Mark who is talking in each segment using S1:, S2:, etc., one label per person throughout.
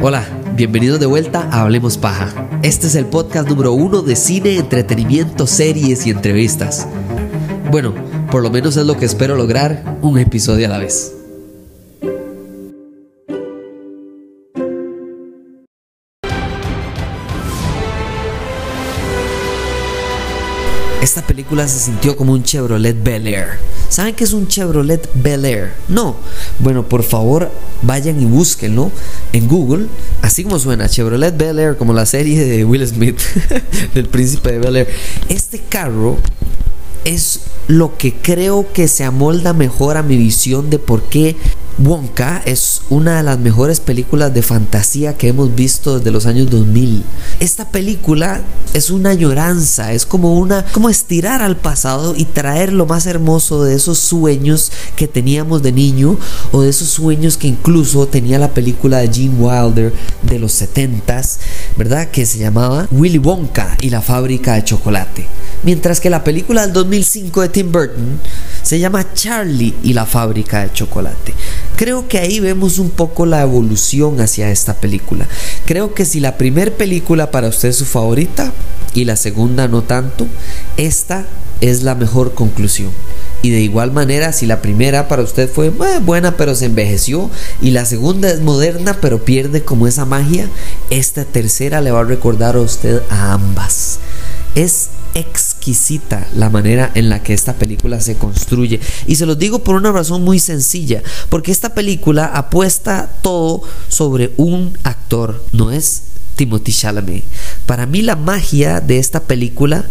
S1: Hola, bienvenidos de vuelta a Hablemos Paja. Este es el podcast número uno de cine, entretenimiento, series y entrevistas. Bueno, por lo menos es lo que espero lograr, un episodio a la vez. Esta película se sintió como un Chevrolet Bel Air. ¿Saben qué es un Chevrolet Bel Air? No. Bueno, por favor, vayan y búsquenlo en Google, así como suena Chevrolet Bel Air, como la serie de Will Smith, del príncipe de Bel Air. Este carro es lo que creo que se amolda mejor a mi visión de por qué Wonka es una de las mejores películas de fantasía que hemos visto desde los años 2000. Esta película es una añoranza, es como una como estirar al pasado y traer lo más hermoso de esos sueños que teníamos de niño o de esos sueños que incluso tenía la película de Gene Wilder de los 70s, ¿verdad? Que se llamaba Willy Wonka y la fábrica de chocolate. Mientras que la película del 2005 de Tim Burton se llama Charlie y la fábrica de chocolate. Creo que ahí vemos un poco la evolución hacia esta película. Creo que si la primera película para usted es su favorita y la segunda no tanto, esta es la mejor conclusión. Y de igual manera, si la primera para usted fue eh, buena pero se envejeció y la segunda es moderna pero pierde como esa magia, esta tercera le va a recordar a usted a ambas. Es exquisita la manera en la que esta película se construye. Y se los digo por una razón muy sencilla, porque esta película apuesta todo sobre un actor, no es Timothy Chalamet. Para mí la magia de esta película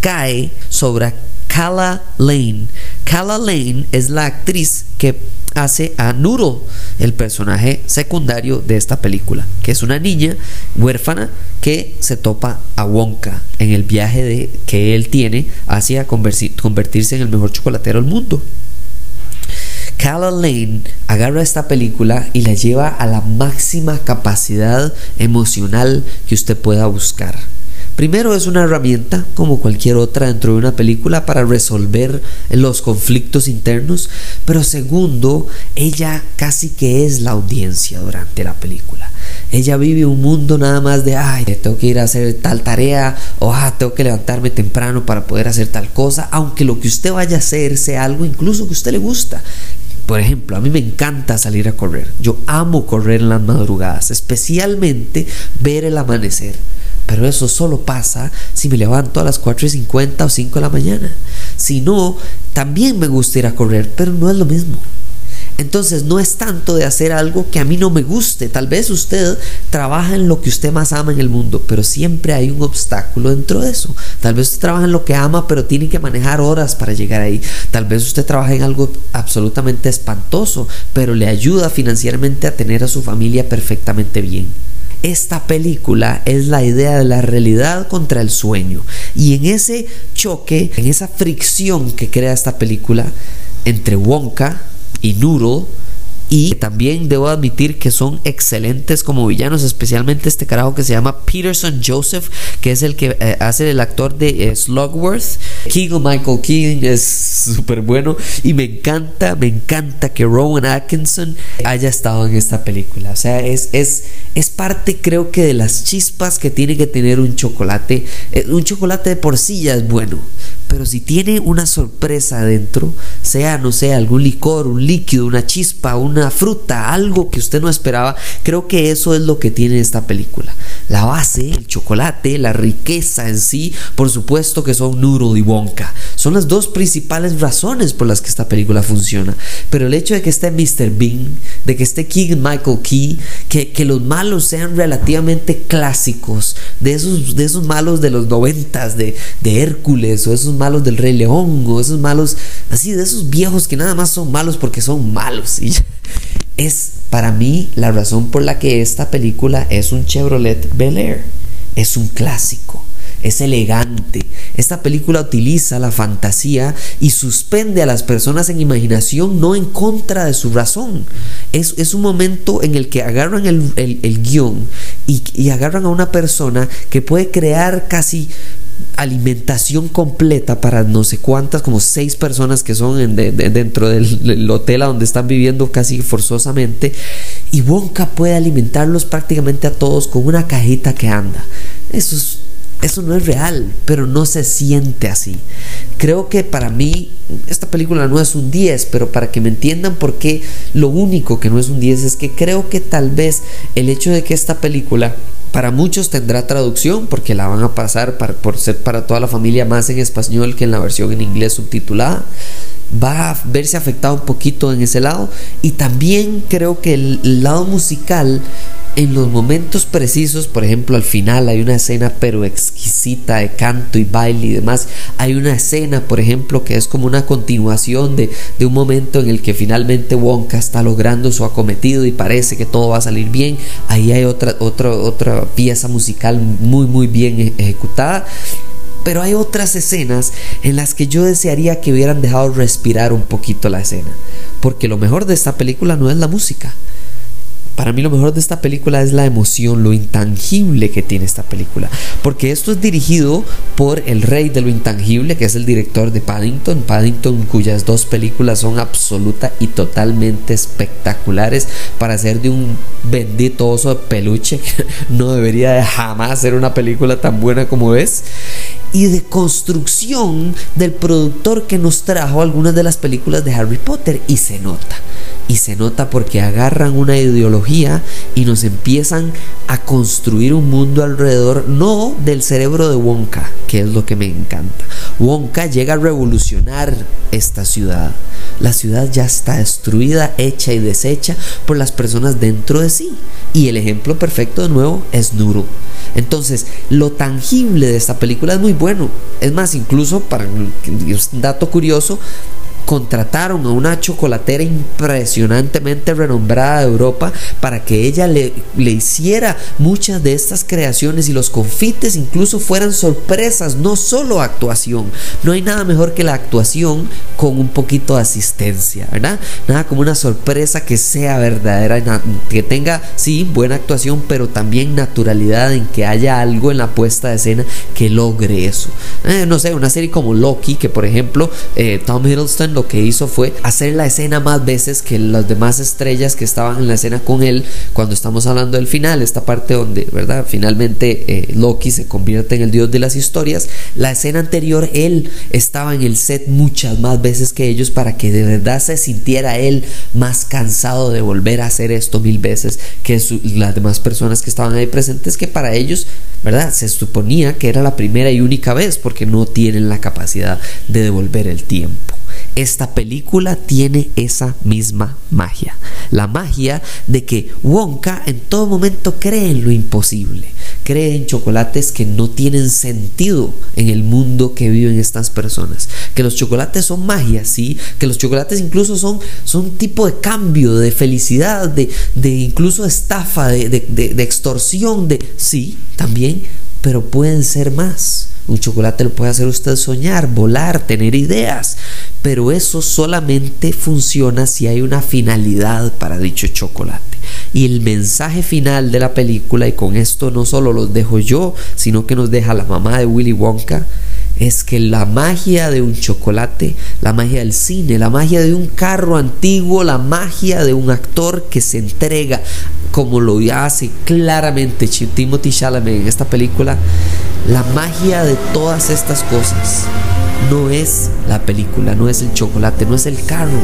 S1: cae sobre Kala Lane. Kala Lane es la actriz que hace a Nuro, el personaje secundario de esta película, que es una niña huérfana que se topa a Wonka en el viaje de, que él tiene hacia convertirse en el mejor chocolatero del mundo. Calla Lane agarra esta película y la lleva a la máxima capacidad emocional que usted pueda buscar. Primero es una herramienta, como cualquier otra dentro de una película, para resolver los conflictos internos, pero segundo, ella casi que es la audiencia durante la película. Ella vive un mundo nada más de, ay, tengo que ir a hacer tal tarea, o ah, tengo que levantarme temprano para poder hacer tal cosa, aunque lo que usted vaya a hacer sea algo incluso que a usted le gusta. Por ejemplo, a mí me encanta salir a correr. Yo amo correr en las madrugadas, especialmente ver el amanecer. Pero eso solo pasa si me levanto a las 4 y 50 o 5 de la mañana. Si no, también me gusta ir a correr, pero no es lo mismo. Entonces no es tanto de hacer algo que a mí no me guste. Tal vez usted trabaja en lo que usted más ama en el mundo, pero siempre hay un obstáculo dentro de eso. Tal vez usted trabaja en lo que ama, pero tiene que manejar horas para llegar ahí. Tal vez usted trabaja en algo absolutamente espantoso, pero le ayuda financieramente a tener a su familia perfectamente bien. Esta película es la idea de la realidad contra el sueño. Y en ese choque, en esa fricción que crea esta película entre Wonka y Noodle, y también debo admitir que son excelentes como villanos, especialmente este carajo que se llama Peterson Joseph, que es el que eh, hace el actor de eh, Slugworth. Keegan Michael Keegan es súper bueno y me encanta, me encanta que Rowan Atkinson haya estado en esta película. O sea, es, es, es parte creo que de las chispas que tiene que tener un chocolate. Eh, un chocolate de por sí ya es bueno, pero si tiene una sorpresa adentro, sea, no sé, algún licor, un líquido, una chispa, una fruta, algo que usted no esperaba, creo que eso es lo que tiene esta película. La base, el chocolate, la riqueza en sí, por supuesto que son Noodle y Wonka. Son las dos principales razones por las que esta película funciona. Pero el hecho de que esté Mr. Bean, de que esté King Michael Key, que, que los malos sean relativamente clásicos, de esos, de esos malos de los noventas, de, de Hércules o esos malos del Rey León o esos malos así de esos viejos que nada más son malos porque son malos. Y es para mí la razón por la que esta película es un Chevrolet Bel Air. Es un clásico es elegante. Esta película utiliza la fantasía y suspende a las personas en imaginación, no en contra de su razón. Es, es un momento en el que agarran el, el, guion y, y agarran a una persona que puede crear casi alimentación completa para no sé cuántas, como seis personas que son dentro del, hotel a donde están viviendo casi forzosamente. Y Wonka puede alimentarlos prácticamente a todos con una cajita que anda. Eso eso no es real, pero no se siente así. Creo que para mí esta película no es un 10, pero para que me entiendan por qué lo único que no es un 10 es que creo que tal vez el hecho de que esta película para muchos tendrá traducción porque la van a pasar por ser para toda la familia más en español que en la versión en inglés subtitulada. Va a verse afectado un poquito en ese lado. Y también creo que el lado musical en los momentos precisos, por ejemplo, al final hay una escena pero exquisita de canto y baile y demás. Hay una escena, por ejemplo, que es como una continuación de, un momento en el que finalmente Wonka está logrando su acometido y parece que todo va a salir bien. Ahí hay otra, otra, otra pieza musical muy, muy bien ejecutada. Pero hay otras escenas en las que yo desearía que hubieran dejado respirar un poquito la escena. Porque lo mejor de esta película no es la música para mí lo mejor de esta película es la emoción, lo intangible que tiene esta película. Porque esto es dirigido por el rey de lo intangible, que es el director de Paddington. Paddington, cuyas dos películas son absoluta y totalmente espectaculares para ser de un bendito oso de peluche. Que no debería de jamás ser una película tan buena como es y de construcción del productor que nos trajo algunas de las películas de Harry Potter y se nota. Y se nota porque agarran una ideología y nos empiezan a construir un mundo alrededor, no del cerebro de Wonka, que es lo que me encanta. Wonka llega a revolucionar esta ciudad. La ciudad ya está destruida, hecha y deshecha por las personas dentro de sí. Y el ejemplo perfecto de nuevo es Nuru. Lo tangible de esta película es muy bueno. Es más, incluso para un dato curioso, contrataron a una chocolatera impresionantemente renombrada de Europa para que ella le, le, hiciera muchas de estas creaciones y los confites incluso fueran sorpresas, no solo actuación. No hay nada mejor que la actuación con un poquito de asistencia, ¿verdad? Nada como una sorpresa que sea verdadera, que tenga, sí, buena actuación, pero también naturalidad en que haya algo en la puesta de escena que logre eso. Eh, no sé, una serie como Loki, que por ejemplo eh, Tom Hiddleston lo que hizo fue hacer la escena más veces que las demás estrellas que estaban en la escena con él cuando estamos hablando del final, esta parte donde, ¿verdad? Finalmente eh, Loki se convierte en el dios de las historias. La escena anterior, él estaba en el set muchas más veces que ellos para que de verdad se sintiera él más cansado de volver a hacer esto mil veces que las demás personas que estaban ahí presentes, que para ellos, ¿verdad? Se suponía que era la primera y única vez porque no tienen la capacidad de devolver el tiempo. Esta película tiene esa misma magia. La magia de que Wonka en todo momento cree en lo imposible. Cree en chocolates que no tienen sentido en el mundo que viven estas personas. Que los chocolates son magia, sí. Que los chocolates incluso son, son un tipo de cambio, de felicidad, de, de incluso estafa, de, de extorsión, de sí, también. Pero pueden ser más. Un chocolate lo puede hacer usted soñar, volar, tener ideas, pero eso solamente funciona si hay una finalidad para dicho chocolate. Y el mensaje final de la película, y con esto no solo los dejo yo, sino que nos deja la mamá de Willy Wonka, es que la magia de un chocolate, la magia del cine, la magia de un carro antiguo, la magia de un actor que se entrega como lo hace claramente Timothy Chalamet en esta película, la magia de todas estas cosas no es la película, no es el chocolate, no es el carro.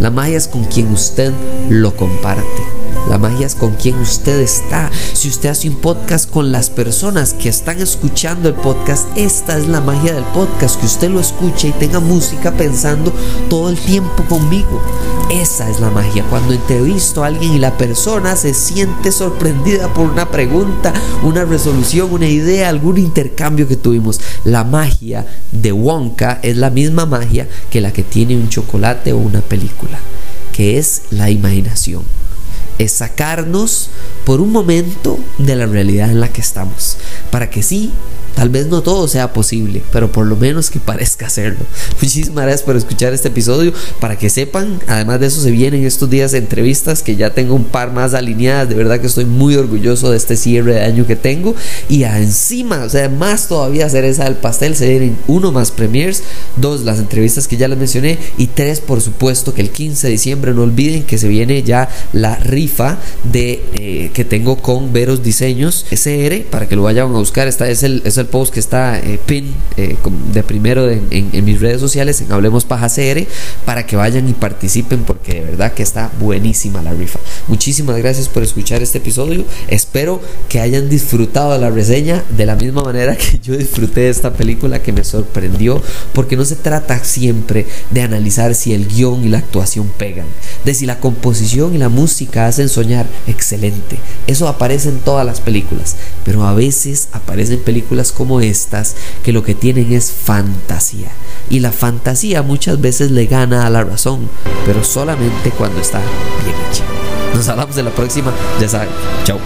S1: La magia es con quien usted lo comparte. La magia es con quien usted está. Si usted hace un podcast con las personas que están escuchando el podcast, esta es la magia del podcast, que usted lo escuche y tenga música pensando todo el tiempo conmigo. Esa es la magia. Cuando entrevisto a alguien y la persona se siente sorprendida por una pregunta, una resolución, una idea, algún intercambio que tuvimos. La magia de Wonka es la misma magia que la que tiene un chocolate o una película, que es la imaginación es sacarnos por un momento de la realidad en la que estamos, para que sí Tal vez no todo sea posible, pero por lo menos que parezca hacerlo. Muchísimas gracias por escuchar este episodio. Para que sepan, además de eso se vienen estos días entrevistas que ya tengo un par más alineadas. De verdad que estoy muy orgulloso de este cierre de año que tengo. Y encima, o sea, más todavía cereza del pastel, se vienen uno más premiers, dos las entrevistas que ya les mencioné y tres por supuesto que el 15 de diciembre no olviden que se viene ya la rifa de eh, que tengo con Veros Diseños SR para que lo vayan a buscar. Esta es el, es el post que está eh, pin eh, de primero en, en, mis redes sociales en Hablemos Paja CR para que vayan y participen porque de verdad que está buenísima la rifa. Muchísimas gracias por escuchar este episodio. Espero que hayan disfrutado la reseña de la misma manera que yo disfruté de esta película que me sorprendió porque no se trata siempre de analizar si el guion y la actuación pegan, de si la composición y la música hacen soñar. Excelente. Eso aparece en todas las películas, pero a veces aparecen películas como estas que lo que tienen es fantasía. Y la fantasía muchas veces le gana a la razón, pero solamente cuando está bien hecha. Nos hablamos de la próxima, ya saben. Chao.